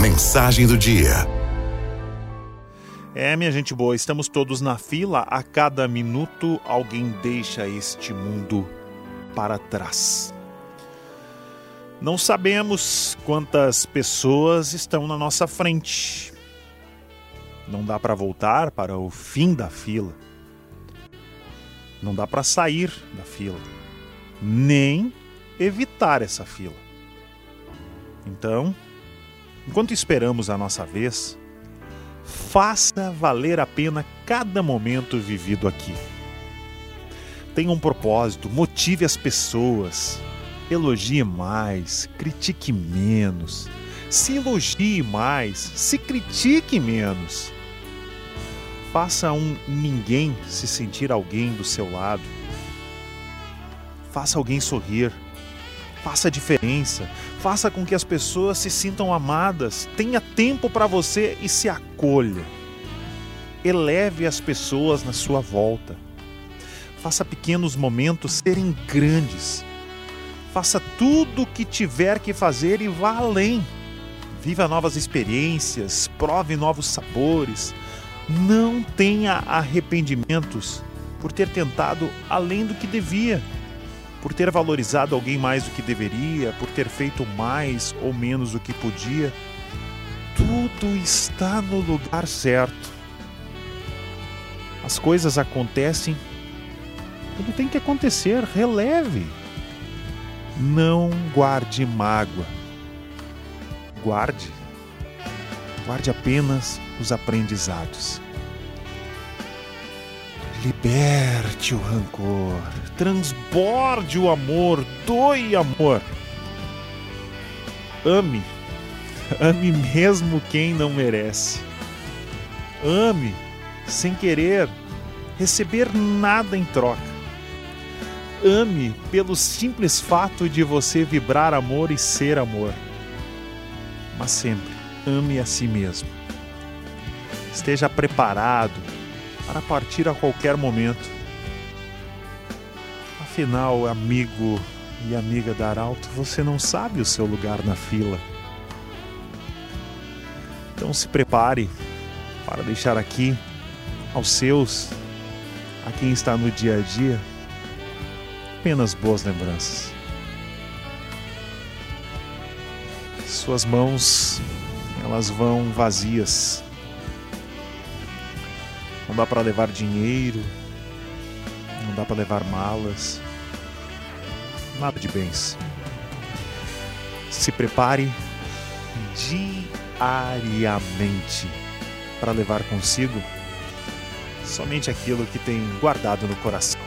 Mensagem do dia. É, minha gente boa, estamos todos na fila. A cada minuto alguém deixa este mundo para trás. Não sabemos quantas pessoas estão na nossa frente. Não dá para voltar para o fim da fila. Não dá para sair da fila, nem evitar essa fila. Então, enquanto esperamos a nossa vez, faça valer a pena cada momento vivido aqui. Tenha um propósito, motive as pessoas, Elogie mais, critique menos. Se elogie mais, se critique menos. Faça um ninguém se sentir alguém do seu lado. Faça alguém sorrir. Faça a diferença. Faça com que as pessoas se sintam amadas. Tenha tempo para você e se acolha. Eleve as pessoas na sua volta. Faça pequenos momentos serem grandes Faça tudo o que tiver que fazer e vá além. Viva novas experiências, prove novos sabores. Não tenha arrependimentos por ter tentado além do que devia, por ter valorizado alguém mais do que deveria, por ter feito mais ou menos do que podia. Tudo está no lugar certo. As coisas acontecem quando tem que acontecer, releve não guarde mágoa. Guarde. Guarde apenas os aprendizados. Liberte o rancor, transborde o amor, doe amor. Ame, ame mesmo quem não merece. Ame sem querer receber nada em troca. Ame pelo simples fato de você vibrar amor e ser amor. Mas sempre ame a si mesmo. Esteja preparado para partir a qualquer momento. Afinal, amigo e amiga da Arauto, você não sabe o seu lugar na fila. Então se prepare para deixar aqui aos seus, a quem está no dia a dia, apenas boas lembranças. Suas mãos, elas vão vazias. Não dá para levar dinheiro, não dá para levar malas, nada de bens. Se prepare diariamente para levar consigo somente aquilo que tem guardado no coração.